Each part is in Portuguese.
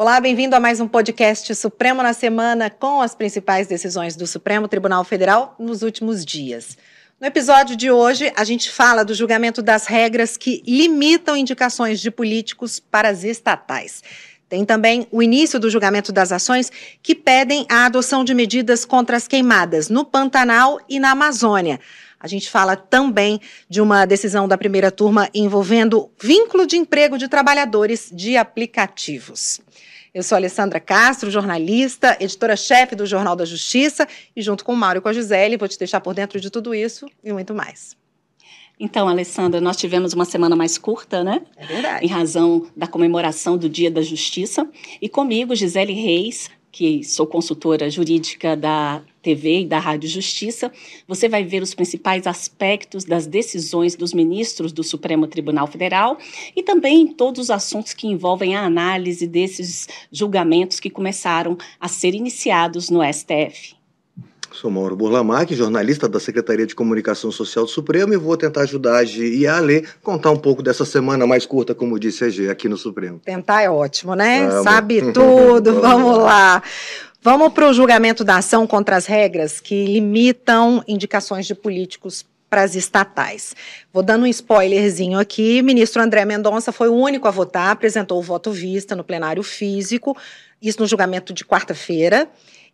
Olá, bem-vindo a mais um podcast Supremo na Semana com as principais decisões do Supremo Tribunal Federal nos últimos dias. No episódio de hoje, a gente fala do julgamento das regras que limitam indicações de políticos para as estatais. Tem também o início do julgamento das ações que pedem a adoção de medidas contra as queimadas no Pantanal e na Amazônia. A gente fala também de uma decisão da primeira turma envolvendo vínculo de emprego de trabalhadores de aplicativos. Eu sou Alessandra Castro, jornalista, editora-chefe do Jornal da Justiça, e junto com o Mário e com a Gisele, vou te deixar por dentro de tudo isso e muito mais. Então, Alessandra, nós tivemos uma semana mais curta, né? É verdade. Em razão da comemoração do Dia da Justiça. E comigo, Gisele Reis, que sou consultora jurídica da TV e da Rádio Justiça, você vai ver os principais aspectos das decisões dos ministros do Supremo Tribunal Federal e também todos os assuntos que envolvem a análise desses julgamentos que começaram a ser iniciados no STF. Sou Mauro Burlamac, jornalista da Secretaria de Comunicação Social do Supremo, e vou tentar ajudar a Gi e a Ale contar um pouco dessa semana mais curta, como disse a G, aqui no Supremo. Tentar é ótimo, né? Vamos. Sabe tudo, vamos lá. Vamos para o julgamento da ação contra as regras que limitam indicações de políticos para as estatais. Vou dando um spoilerzinho aqui. Ministro André Mendonça foi o único a votar, apresentou o voto vista no plenário físico, isso no julgamento de quarta-feira.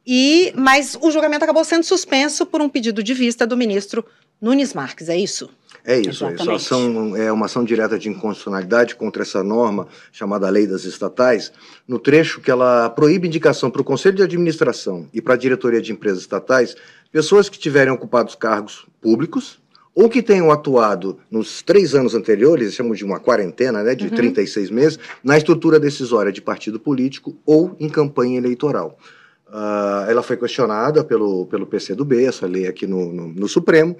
E, mas o julgamento acabou sendo suspenso por um pedido de vista do ministro Nunes Marques, é isso? É isso, é isso. Ação é uma ação direta de inconstitucionalidade contra essa norma chamada Lei das Estatais, no trecho que ela proíbe indicação para o Conselho de Administração e para a diretoria de empresas estatais pessoas que tiverem ocupado cargos públicos ou que tenham atuado nos três anos anteriores, chamamos de uma quarentena, né, de uhum. 36 meses, na estrutura decisória de partido político ou em campanha eleitoral. Uh, ela foi questionada pelo, pelo PCdoB, essa lei aqui no, no, no, Supremo.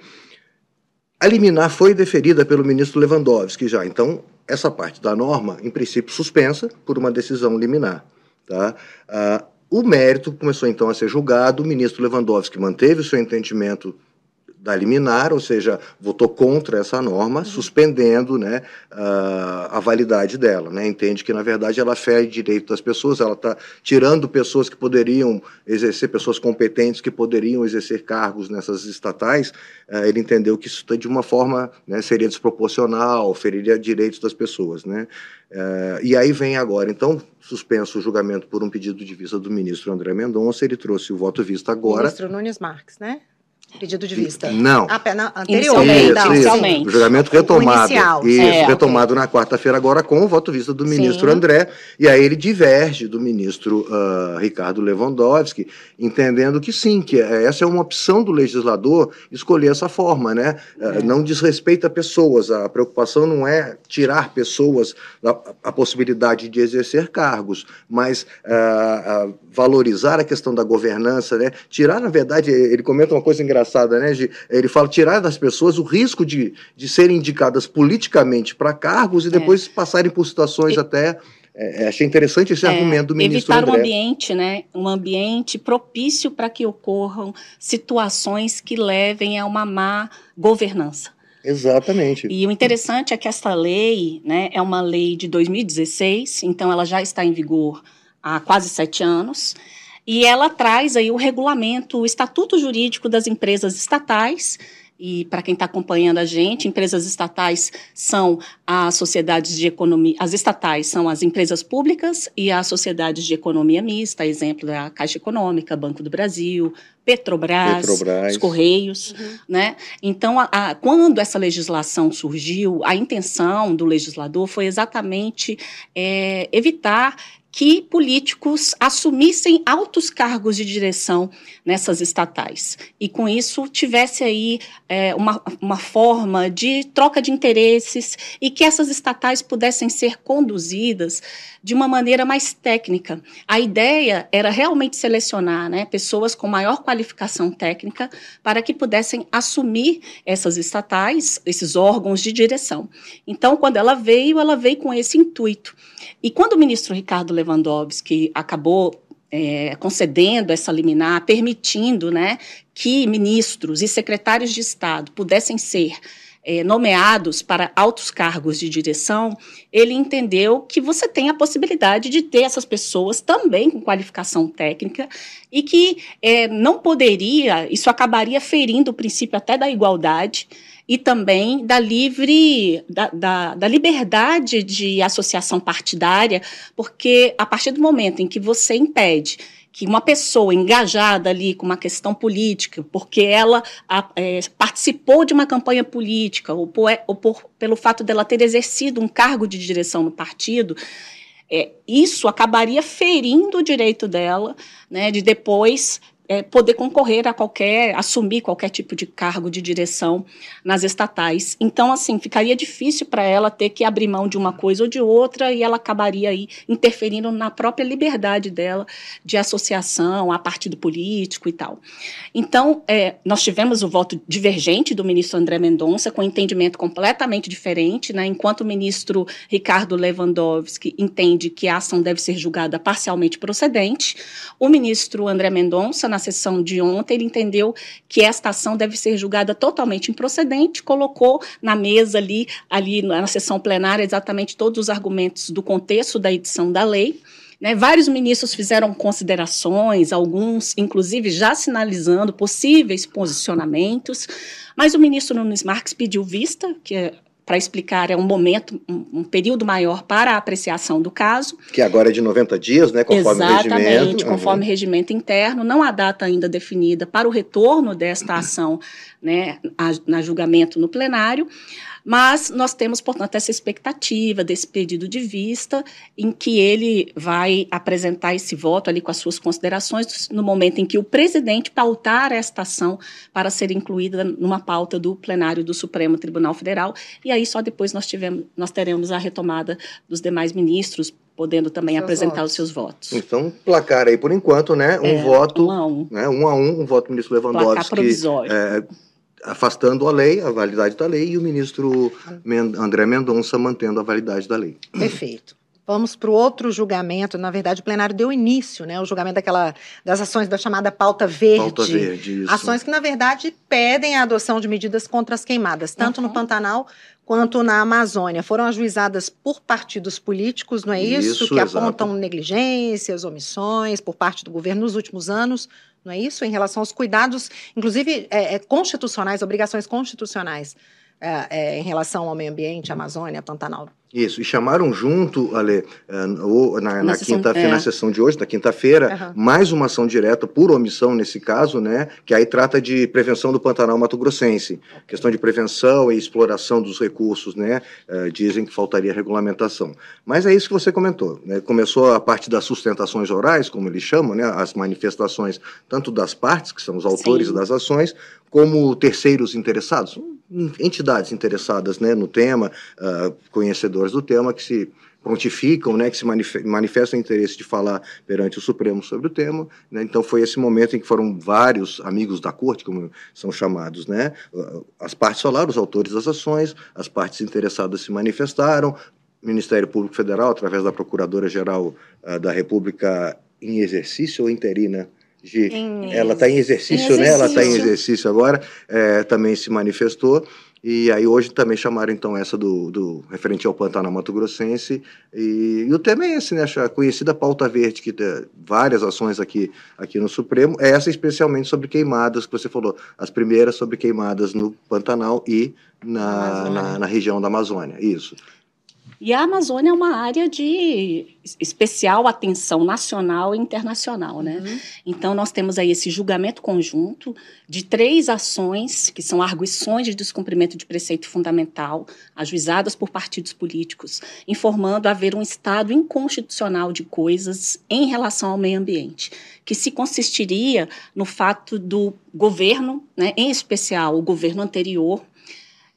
A liminar foi deferida pelo ministro Lewandowski já. Então, essa parte da norma, em princípio, suspensa por uma decisão liminar. Tá? Uh, o mérito começou então a ser julgado. O ministro Lewandowski manteve o seu entendimento da liminar, ou seja, votou contra essa norma, uhum. suspendendo né, a, a validade dela. Né? Entende que, na verdade, ela fere direito das pessoas, ela está tirando pessoas que poderiam exercer, pessoas competentes que poderiam exercer cargos nessas estatais. Uh, ele entendeu que isso tá de uma forma né, seria desproporcional, feriria direitos das pessoas. Né? Uh, e aí vem agora, então, suspenso o julgamento por um pedido de vista do ministro André Mendonça, ele trouxe o voto vista agora. Ministro Nunes Marques, né? Pedido de vista. Não. Ah, pena, anteriormente. Isso, inicialmente. O julgamento retomado. Inicial, isso, é, retomado okay. na quarta-feira agora com o voto vista do ministro Sim. André. E aí ele diverge do ministro uh, Ricardo Lewandowski, entendendo que sim, que essa é uma opção do legislador escolher essa forma, né? Uh, Não desrespeita pessoas. A preocupação não é tirar pessoas a, a possibilidade de exercer cargos, mas uh, valorizar a questão da governança, né? Tirar, na verdade, ele comenta uma coisa engraçada né? De, ele fala tirar das pessoas o risco de, de serem indicadas politicamente para cargos e é. depois é. passarem por situações e... até é, é, achei interessante esse é, argumento do ministro evitar André. um ambiente, né, um ambiente propício para que ocorram situações que levem a uma má governança. Exatamente. E o interessante é que esta lei, né, é uma lei de 2016, então ela já está em vigor há quase sete anos. E ela traz aí o regulamento, o estatuto jurídico das empresas estatais, e para quem está acompanhando a gente, empresas estatais são as sociedades de economia, as estatais são as empresas públicas e as sociedades de economia mista, exemplo da Caixa Econômica, Banco do Brasil, Petrobras, Petrobras. os Correios, uhum. né? Então, a, a, quando essa legislação surgiu, a intenção do legislador foi exatamente é, evitar que políticos assumissem altos cargos de direção nessas estatais. E com isso tivesse aí é, uma, uma forma de troca de interesses e que essas estatais pudessem ser conduzidas de uma maneira mais técnica. A ideia era realmente selecionar né, pessoas com maior qualificação técnica para que pudessem assumir essas estatais, esses órgãos de direção. Então, quando ela veio, ela veio com esse intuito. E quando o ministro Ricardo Lewandowski acabou é, concedendo essa liminar, permitindo né, que ministros e secretários de Estado pudessem ser é, nomeados para altos cargos de direção, ele entendeu que você tem a possibilidade de ter essas pessoas também com qualificação técnica e que é, não poderia, isso acabaria ferindo o princípio até da igualdade e também da livre, da, da, da, liberdade de associação partidária, porque a partir do momento em que você impede que uma pessoa engajada ali com uma questão política, porque ela a, é, participou de uma campanha política, ou, por, ou por, pelo fato dela ter exercido um cargo de direção no partido, é, isso acabaria ferindo o direito dela né, de depois é, poder concorrer a qualquer, assumir qualquer tipo de cargo de direção nas estatais. Então, assim, ficaria difícil para ela ter que abrir mão de uma coisa ou de outra e ela acabaria aí interferindo na própria liberdade dela de associação a partido político e tal. Então, é, nós tivemos o voto divergente do ministro André Mendonça, com um entendimento completamente diferente, né? enquanto o ministro Ricardo Lewandowski entende que a ação deve ser julgada parcialmente procedente, o ministro André Mendonça, na sessão de ontem, ele entendeu que esta ação deve ser julgada totalmente improcedente, colocou na mesa ali, ali na sessão plenária exatamente todos os argumentos do contexto da edição da lei. Né, vários ministros fizeram considerações, alguns, inclusive, já sinalizando possíveis posicionamentos, mas o ministro Nunes Marques pediu vista, que é para explicar, é um momento, um, um, período maior para a apreciação do caso. Que agora é de 90 dias, né, conforme Exatamente, o regimento. Exatamente, conforme uhum. regimento interno. Não há data ainda definida para o retorno desta ação né, a, na julgamento no plenário, mas nós temos, portanto, essa expectativa desse pedido de vista, em que ele vai apresentar esse voto ali com as suas considerações no momento em que o presidente pautar esta ação para ser incluída numa pauta do plenário do Supremo Tribunal Federal, e aí só depois nós, tivemos, nós teremos a retomada dos demais ministros, podendo também seus apresentar votos. os seus votos. Então, placar aí por enquanto, né? Um é, voto, um a um. Né, um a um, um voto do ministro Lewandowski. Placar provisório. É, afastando a lei, a validade da lei, e o ministro André Mendonça mantendo a validade da lei. Perfeito. Vamos para o outro julgamento. Na verdade, o plenário deu início, né? O julgamento daquela, das ações da chamada pauta verde. Pauta verde, isso. Ações que, na verdade, pedem a adoção de medidas contra as queimadas, tanto uhum. no Pantanal quanto na Amazônia. Foram ajuizadas por partidos políticos, não é isso? isso que exato. apontam negligências, omissões por parte do governo nos últimos anos não é isso? Em relação aos cuidados, inclusive é, é, constitucionais, obrigações constitucionais é, é, em relação ao meio ambiente, Amazônia, Pantanal. Isso, e chamaram junto, Ale, eh, na, na, quinta-feira, é. na sessão de hoje, na quinta-feira, uhum. mais uma ação direta por omissão nesse caso, né? Que aí trata de prevenção do Pantanal Mato Grossense. Okay. Questão de prevenção e exploração dos recursos, né? Uh, dizem que faltaria regulamentação. Mas é isso que você comentou, né? Começou a parte das sustentações orais, como eles chamam, né? As manifestações tanto das partes, que são os autores Sim. das ações, como terceiros interessados, entidades interessadas né, no tema, uh, conhecedores do tema, que se prontificam, né, que se manifestam interesse de falar perante o Supremo sobre o tema. Né, então foi esse momento em que foram vários amigos da corte, como são chamados, né, as partes falaram, os autores das ações, as partes interessadas se manifestaram, Ministério Público Federal, através da Procuradora-Geral uh, da República em exercício ou interina, de, ela está em exercício, né? Ela está em exercício agora, é, também se manifestou. E aí hoje também chamaram então essa do, do referente ao Pantanal Mato Grossense. E, e, o tema é esse, né? A conhecida pauta verde, que tem várias ações aqui, aqui no Supremo. É essa especialmente sobre queimadas, que você falou. As primeiras sobre queimadas no Pantanal e na, na, na região da Amazônia. Isso. E a Amazônia é uma área de especial atenção nacional e internacional, né? Uhum. Então nós temos aí esse julgamento conjunto de três ações que são arguições de descumprimento de preceito fundamental, ajuizadas por partidos políticos, informando haver um estado inconstitucional de coisas em relação ao meio ambiente, que se consistiria no fato do governo, né, em especial o governo anterior,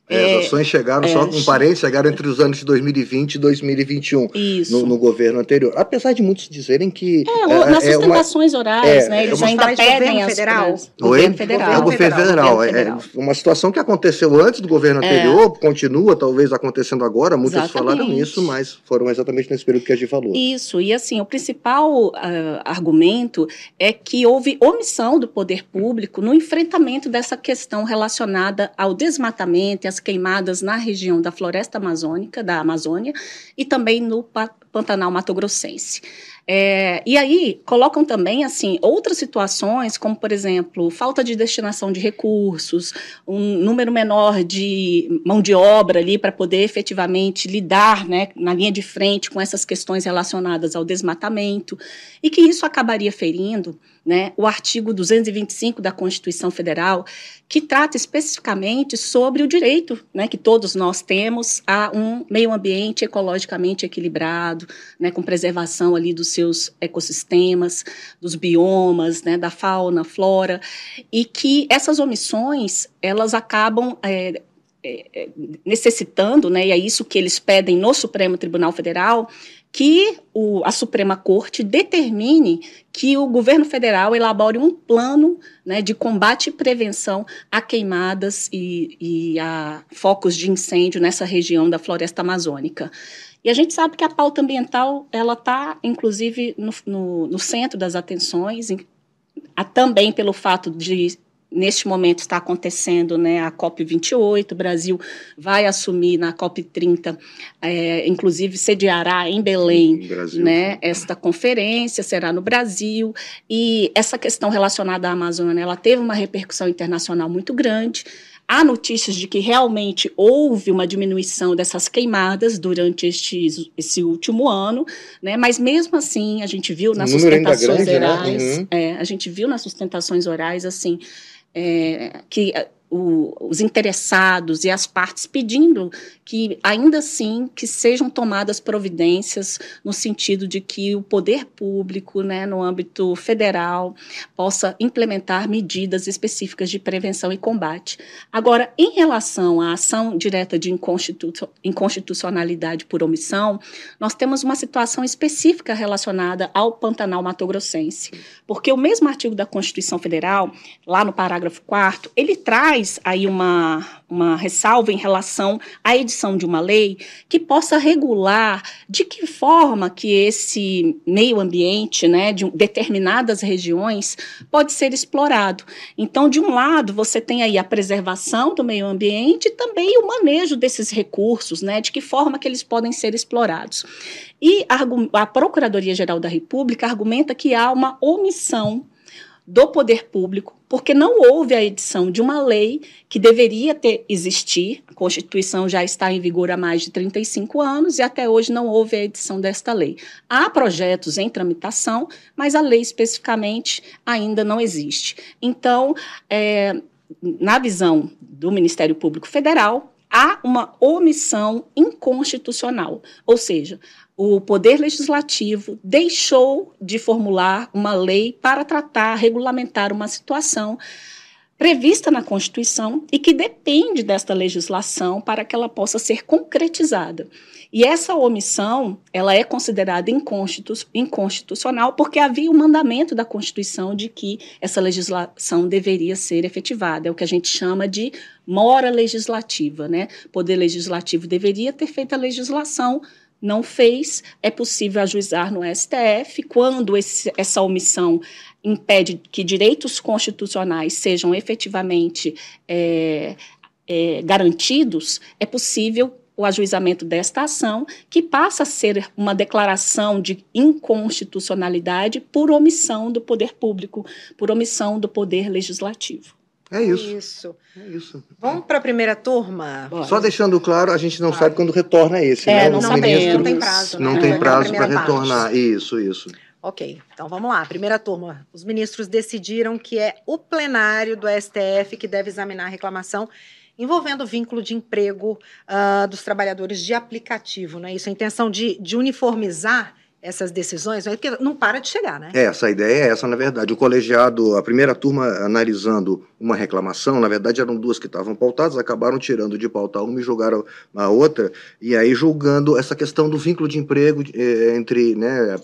é, as ações chegaram, é, só com parênteses, chegaram entre os anos de 2020 e 2021 no, no, governo anterior. Apesar de muitos dizerem que. É, é nas sustentações uma, orais, é, né? Eles ainda pedem as federal. Governo federal. É o governo federal. É uma situação que aconteceu antes do governo anterior, continua talvez acontecendo agora, muitos exatamente. falaram isso, mas foram exatamente nesse período que a gente falou. Isso, e assim, o principal uh, argumento é que houve omissão do poder público no enfrentamento dessa questão relacionada ao desmatamento e às das queimadas na região da floresta amazônica, da Amazônia, e também no Pantanal Mato Grossense. É, e aí colocam também assim outras situações, como por exemplo falta de destinação de recursos, um número menor de mão de obra ali para poder efetivamente lidar, né, na linha de frente com essas questões relacionadas ao desmatamento e que isso acabaria ferindo né, o artigo 225 da Constituição Federal, que trata especificamente sobre o direito né, que todos nós temos a um meio ambiente ecologicamente equilibrado, né, com preservação ali dos seus ecossistemas, dos biomas, né, da fauna, flora, e que essas omissões elas acabam é, é, necessitando, né, e é isso que eles pedem no Supremo Tribunal Federal, que o, a Suprema Corte determine que o governo federal elabore um plano né, de combate e prevenção a queimadas e, e a focos de incêndio nessa região da floresta amazônica. E a gente sabe que a pauta ambiental ela está, inclusive, no, no, no, centro das atenções, em, a, também pelo fato de neste momento está acontecendo né, a COP28, o Brasil vai assumir na COP30, é, inclusive sediará em Belém né, esta conferência, será no Brasil, e essa questão relacionada à Amazônia, ela teve uma repercussão internacional muito grande, Há notícias de que realmente houve uma diminuição dessas queimadas durante este, esse último ano, né? mas mesmo assim a gente viu nas sustentações grande, né? orais, né? uhum. é, a gente viu nas sustentações orais assim é, que o, os interessados e as partes pedindo que ainda assim que sejam tomadas providências no sentido de que o poder público, né, no âmbito federal, possa implementar medidas específicas de prevenção e combate. Agora, em relação à ação direta de inconstitu inconstitucionalidade por omissão, nós temos uma situação específica relacionada ao Pantanal Mato Grossense, porque o mesmo artigo da Constituição Federal, lá no parágrafo 4 ele traz faz aí uma, uma ressalva em relação à edição de uma lei que possa regular de que forma que esse meio ambiente, né, de determinadas regiões, pode ser explorado. Então, de um lado, você tem aí a preservação do meio ambiente e também o manejo desses recursos, né, de que forma que eles podem ser explorados. E a, a Procuradoria-Geral da República argumenta que há uma omissão do poder público, porque não houve a edição de uma lei que deveria ter existir. A Constituição já está em vigor há mais de 35 anos e até hoje não houve a edição desta lei. Há projetos em tramitação, mas a lei especificamente ainda não existe. Então, é, na visão do Ministério Público Federal, há uma omissão inconstitucional, ou seja, o Poder Legislativo deixou de formular uma lei para tratar, regulamentar uma situação prevista na Constituição e que depende desta legislação para que ela possa ser concretizada. E essa omissão, ela é considerada inconstitucional porque havia o um mandamento da Constituição de que essa legislação deveria ser efetivada. É o que a gente chama de mora legislativa, né? O Poder Legislativo deveria ter feito a legislação não fez, é possível ajuizar no STF quando esse, essa omissão impede que direitos constitucionais sejam efetivamente é, é, garantidos, é possível o ajuizamento desta ação, que passa a ser uma declaração de inconstitucionalidade por omissão do poder público, por omissão do poder legislativo. É isso. Isso. É isso. Vamos para a primeira turma? Bora. Só deixando claro, a gente não sabe quando retorna esse, é, né? Não, sabemos. não tem prazo. Né? Não tem prazo para retornar. Isso, isso. Ok, então vamos lá. Primeira turma. Os ministros decidiram que é o plenário do STF que deve examinar a reclamação envolvendo o vínculo de emprego uh, dos trabalhadores de aplicativo, não é isso? A intenção de, de uniformizar essas decisões, porque não para de chegar, né? É, essa ideia é essa, na verdade. O colegiado, a primeira turma analisando uma reclamação, na verdade eram duas que estavam pautadas, acabaram tirando de pauta uma e jogaram a outra, e aí julgando essa questão do vínculo de emprego eh, entre né,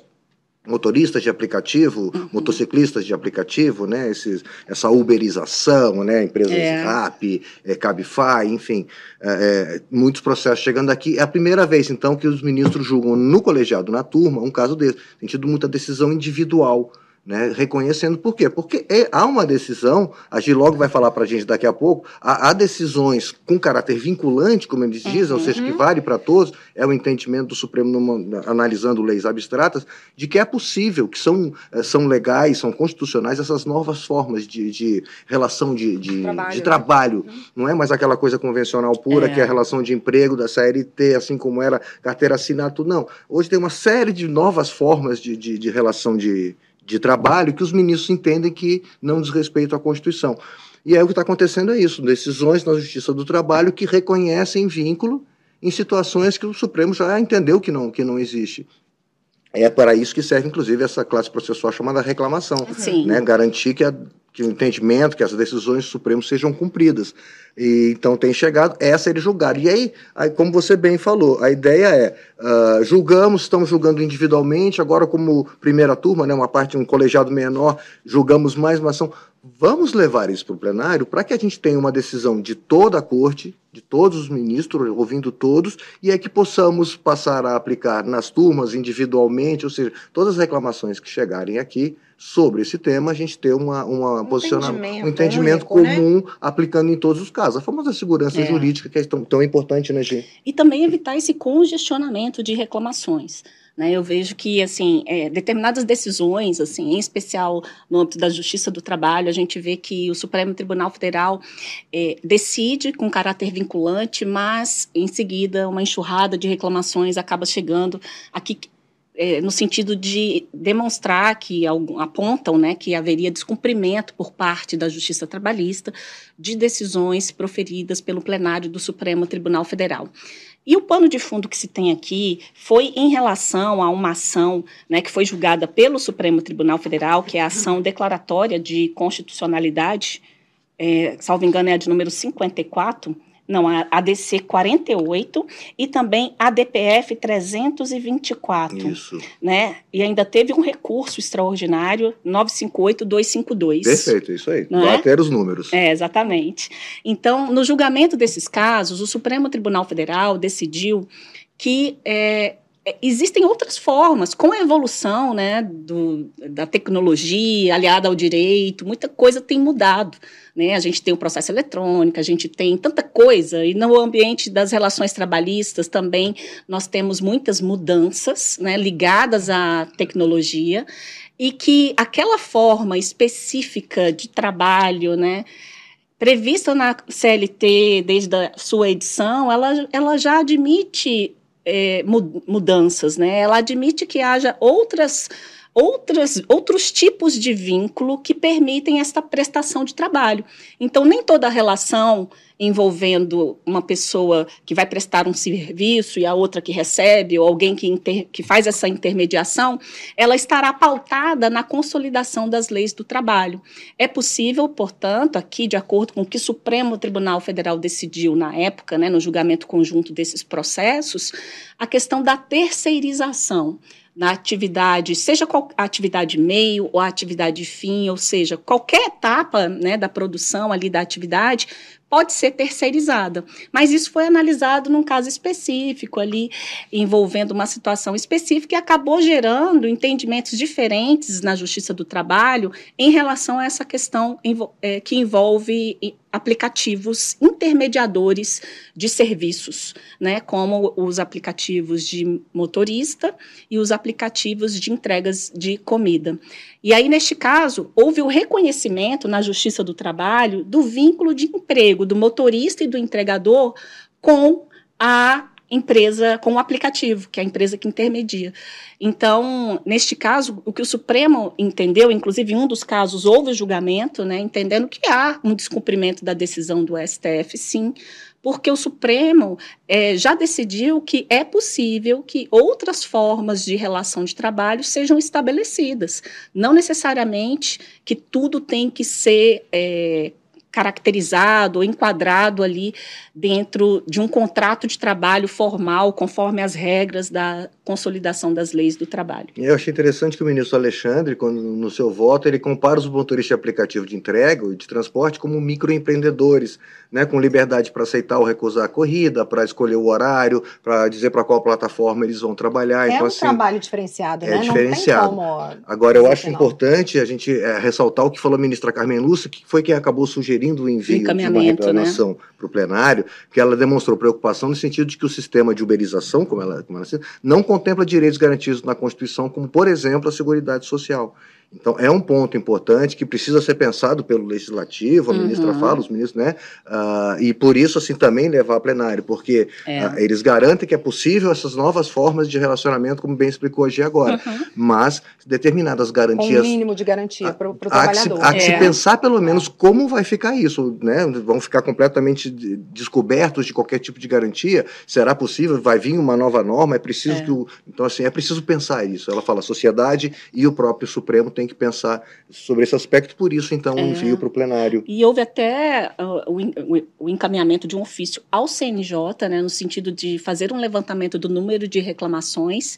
motoristas de aplicativo, uhum. motociclistas de aplicativo, né, esses, essa uberização, né, empresas é. Rap, é, Cabify, enfim, é, é, muitos processos chegando aqui. É a primeira vez, então, que os ministros julgam no colegiado, na turma, um caso desse. Tem tido muita decisão individual né, reconhecendo por quê? Porque é, há uma decisão, a Gilogo vai falar para a gente daqui a pouco, há, há, decisões com caráter vinculante, como eles dizem, uhum. ou seja, que uhum. vale para todos, é o entendimento do Supremo numa, analisando leis abstratas, de que é possível, que são, eh, são legais, são constitucionais essas novas formas de, de relação de, de, trabalho, de trabalho. Né? não é mais aquela coisa convencional pura, é. que é a relação de emprego da CLT, assim como era carteira assinada, tudo, não. Hoje tem uma série de novas formas de, de, de relação de de trabalho que os ministros entendem que não diz respeito à Constituição. E aí o que está acontecendo é isso, decisões na Justiça do Trabalho que reconhecem vínculo em situações que o Supremo já entendeu que não, que não existe. É para isso que serve, inclusive, essa classe processual chamada reclamação. Sim. Né? Garantir que, a, que o entendimento, que as decisões do Supremo sejam cumpridas. E, então tem chegado essa ele julgar. E aí, aí, como você bem falou, a ideia é uh, julgamos, estamos julgando individualmente, agora como primeira turma, né, uma parte, um colegiado menor, julgamos mais uma ação. Vamos levar isso para o plenário para que a gente tenha uma decisão de toda a corte, de todos os ministros, ouvindo todos, e é que possamos passar a aplicar nas turmas individualmente, ou seja, todas as reclamações que chegarem aqui sobre esse tema, a gente ter uma, uma um posicionamento, um entendimento único, né? comum né? aplicando em todos os casos. A famosa segurança é. jurídica que é tão, tão importante, né, Gê? E também evitar esse congestionamento de reclamações. Né, eu vejo que assim é, determinadas decisões, assim, em especial no âmbito da Justiça do Trabalho, a gente vê que o Supremo Tribunal Federal é, decide com caráter vinculante, mas em seguida uma enxurrada de reclamações acaba chegando aqui é, no sentido de demonstrar que apontam né, que haveria descumprimento por parte da Justiça Trabalhista de decisões proferidas pelo plenário do Supremo Tribunal Federal. E o pano de fundo que se tem aqui foi em relação a uma ação né, que foi julgada pelo Supremo Tribunal Federal, que é a ação declaratória de constitucionalidade, é, salvo engano é a de número 54, não, a ADC 48 e também a DPF 324. Isso. Né? E ainda teve um recurso extraordinário 958-252. Perfeito, isso aí. Não Bater é? os números. É, exatamente. Então, no julgamento desses casos, o Supremo Tribunal Federal decidiu que é, é, existem outras formas, com a evolução né, do, da tecnologia aliada ao direito, muita coisa tem mudado. Né? A gente tem o processo eletrônico, a gente tem tanta coisa, e no ambiente das relações trabalhistas também nós temos muitas mudanças né, ligadas à tecnologia, e que aquela forma específica de trabalho, né, prevista na CLT desde a sua edição, ela, ela já admite é, mudanças, né? Ela admite que haja outras outras, outros tipos de vínculo que permitem esta prestação de trabalho. Então, nem toda relação envolvendo uma pessoa que vai prestar um serviço e a outra que recebe, ou alguém que, inter, que faz essa intermediação, ela estará pautada na consolidação das leis do trabalho. É possível, portanto, aqui, de acordo com o que o Supremo Tribunal Federal decidiu na época, né, no julgamento conjunto desses processos, a questão da terceirização na atividade, seja qual, a atividade meio ou a atividade fim, ou seja, qualquer etapa né, da produção ali da atividade, pode ser terceirizada. Mas isso foi analisado num caso específico ali, envolvendo uma situação específica e acabou gerando entendimentos diferentes na Justiça do Trabalho em relação a essa questão é, que envolve aplicativos intermediadores de serviços, né, como os aplicativos de motorista e os aplicativos de entregas de comida. E aí, neste caso, houve o reconhecimento na Justiça do Trabalho do vínculo de emprego do motorista e do entregador com a empresa, com o aplicativo, que é a empresa que intermedia. Então, neste caso, o que o Supremo entendeu, inclusive em um dos casos houve julgamento, né, entendendo que há um descumprimento da decisão do STF, sim, porque o Supremo é, já decidiu que é possível que outras formas de relação de trabalho sejam estabelecidas. Não necessariamente que tudo tem que ser é, caracterizado ou enquadrado ali dentro de um contrato de trabalho formal, conforme as regras da consolidação das leis do trabalho. Eu achei interessante que o ministro Alexandre, quando, no seu voto, ele compara os motoristas de aplicativo de entrega e de transporte como microempreendedores, né, com liberdade para aceitar ou recusar a corrida, para escolher o horário, para dizer para qual plataforma eles vão trabalhar. É então, um assim, trabalho diferenciado, é né? diferenciado. Agora, eu acho importante a gente é, ressaltar o que falou a ministra Carmen Lúcia, que foi quem acabou sugerindo o envio de uma né? reclamação né? para o plenário, que ela demonstrou preocupação no sentido de que o sistema de uberização, como ela, como ela não contempla direitos garantidos na Constituição, como, por exemplo, a Seguridade Social. Então, é um ponto importante que precisa ser pensado pelo legislativo, a uhum. ministra fala, os ministros, né? Uh, e por isso, assim, também levar a plenário, porque é. uh, eles garantem que é possível essas novas formas de relacionamento, como bem explicou hoje agora, uhum. mas determinadas garantias. Um mínimo de garantia para o trabalhador. Há que, se, há que é. se pensar, pelo menos, como vai ficar isso, né? Vão ficar completamente descobertos de qualquer tipo de garantia? Será possível? Vai vir uma nova norma? É preciso é. que o. Então, assim, é preciso pensar isso. Ela fala, a sociedade e o próprio Supremo têm que pensar sobre esse aspecto, por isso, então, é. envio para o plenário. E houve até uh, o, o, encaminhamento de um ofício ao CNJ, né, no sentido de fazer um levantamento do número de reclamações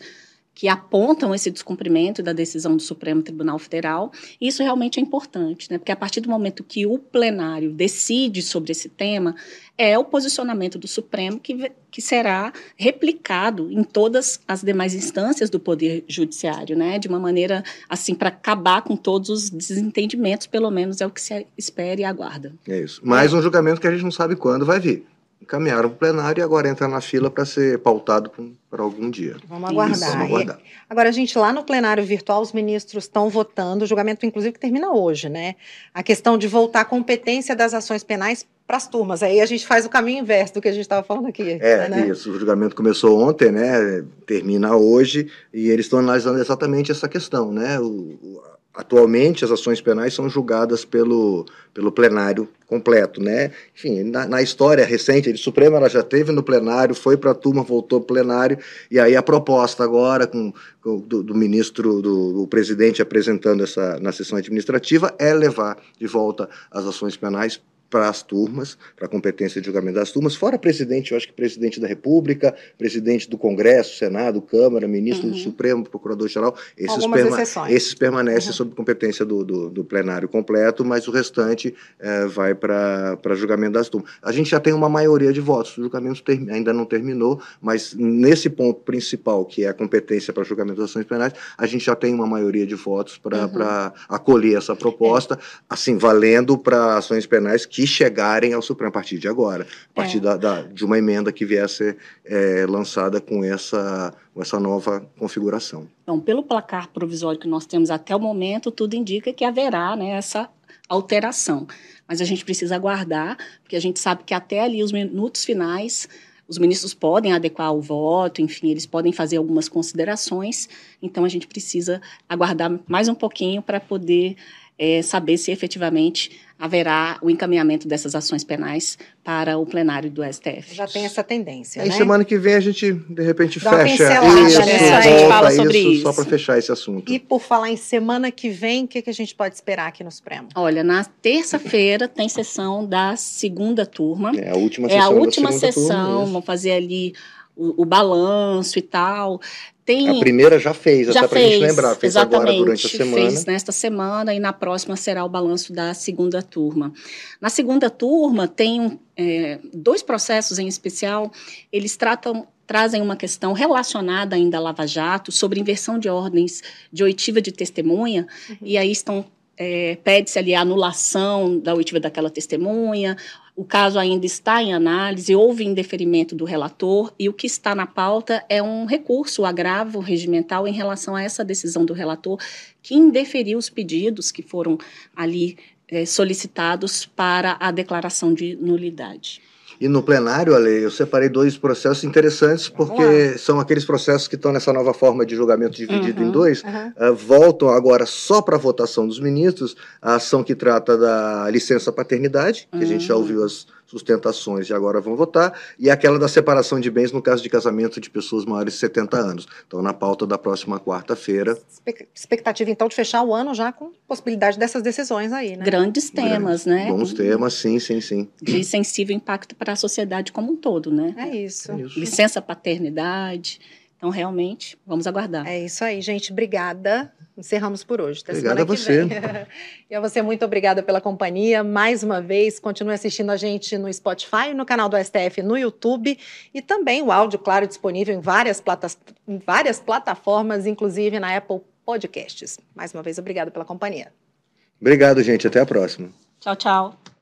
que apontam esse descumprimento da decisão do Supremo Tribunal Federal. E isso realmente é importante, né? porque a partir do momento que o plenário decide sobre esse tema, é o posicionamento do Supremo que, que será replicado em todas as demais instâncias do Poder Judiciário, né? de uma maneira assim para acabar com todos os desentendimentos, pelo menos é o que se espera e aguarda. É isso. Mais um julgamento que a gente não sabe quando vai vir encaminharam para o plenário e agora entra na fila para ser pautado para algum dia. Vamos aguardar. Isso, vamos aguardar. Agora, gente, lá no plenário virtual, os ministros estão votando, o julgamento, inclusive, que termina hoje, né? A questão de voltar a competência das ações penais para as turmas. Aí a gente faz o caminho inverso do que a gente estava falando aqui. É, né? isso. O julgamento começou ontem, né? Termina hoje, e eles estão analisando exatamente essa questão, né? O, Atualmente, as ações penais são julgadas pelo, pelo plenário completo, né? Enfim, na, na história recente, a Suprema ela já teve no plenário, foi para a turma, voltou para o plenário, e aí a proposta agora com, com do, do, ministro, do, do, presidente apresentando essa na sessão administrativa é levar de volta as ações penais para as turmas, para a competência de julgamento das turmas, fora presidente, eu acho que presidente da República, presidente do Congresso, Senado, Câmara, ministro uhum. do Supremo, Procurador-Geral, esses, perma esses permanecem uhum. sob competência do, do, do, plenário completo, mas o restante é, vai para julgamento das turmas. A gente já tem uma maioria de votos, o julgamento ainda não terminou, mas nesse ponto principal, que é a competência para julgamento das ações penais, a gente já tem uma maioria de votos para uhum. acolher essa proposta, é. assim, valendo para ações penais que chegarem ao Supremo a partir de agora, a partir é. da, da, de uma emenda que vier a ser é, lançada com essa, com essa nova configuração. Então, pelo placar provisório que nós temos até o momento, tudo indica que haverá né, essa alteração. Mas a gente precisa aguardar, porque a gente sabe que até ali os minutos finais os ministros podem adequar o voto, enfim, eles podem fazer algumas considerações, então a gente precisa aguardar mais um pouquinho para poder é, saber se efetivamente haverá o encaminhamento dessas ações penais para o plenário do STF. Já tem essa tendência, Aí né? semana que vem a gente, de repente, Dá fecha isso, né? a gente fala sobre isso, isso. Só para fechar esse assunto. E por falar em semana que vem, o que, que a gente pode esperar aqui no Supremo? Olha, na terça-feira tem sessão da segunda turma. É a última sessão. É a última sessão, turma, vamos fazer ali o, o, balanço e tal. Tem, a primeira já fez, já até para a gente lembrar, fez exatamente, agora durante a semana. Fez nesta semana e na próxima será o balanço da segunda turma. Na segunda turma tem é, dois processos em especial, eles tratam trazem uma questão relacionada ainda à Lava Jato sobre inversão de ordens de oitiva de testemunha, uhum. e aí estão é, pede-se ali a anulação da oitiva daquela testemunha, o caso ainda está em análise, houve indeferimento do relator e o que está na pauta é um recurso, o agravo regimental em relação a essa decisão do relator que indeferiu os pedidos que foram ali é, solicitados para a declaração de nulidade. E no plenário, Ale, eu separei dois processos interessantes, porque são aqueles processos que estão nessa nova forma de julgamento dividido uhum, em dois, uhum. uh, voltam agora só para a votação dos ministros, a ação que trata da licença paternidade, que a gente já ouviu as sustentações e agora vão votar, e aquela da separação de bens no caso de casamento de pessoas maiores de 70 anos. Então, na pauta da próxima quarta-feira. Expectativa, então, de fechar o ano já com possibilidade dessas decisões aí, né? Grandes temas, Grandes, né? Bons temas, sim, sim, sim. De sensível impacto para a sociedade como um todo, né? É isso. É isso. Licença paternidade. Então, realmente, vamos aguardar. É isso aí, gente. Obrigada. Encerramos por hoje. Até Obrigada a você. e a você, muito obrigada pela companhia. Mais uma vez, continue assistindo a gente no Spotify, no canal do STF, no YouTube e também o áudio, claro, disponível em várias, plata em várias plataformas, inclusive na Apple Podcasts. Mais uma vez, obrigada pela companhia. Obrigado, gente. Até a próxima. Tchau, tchau.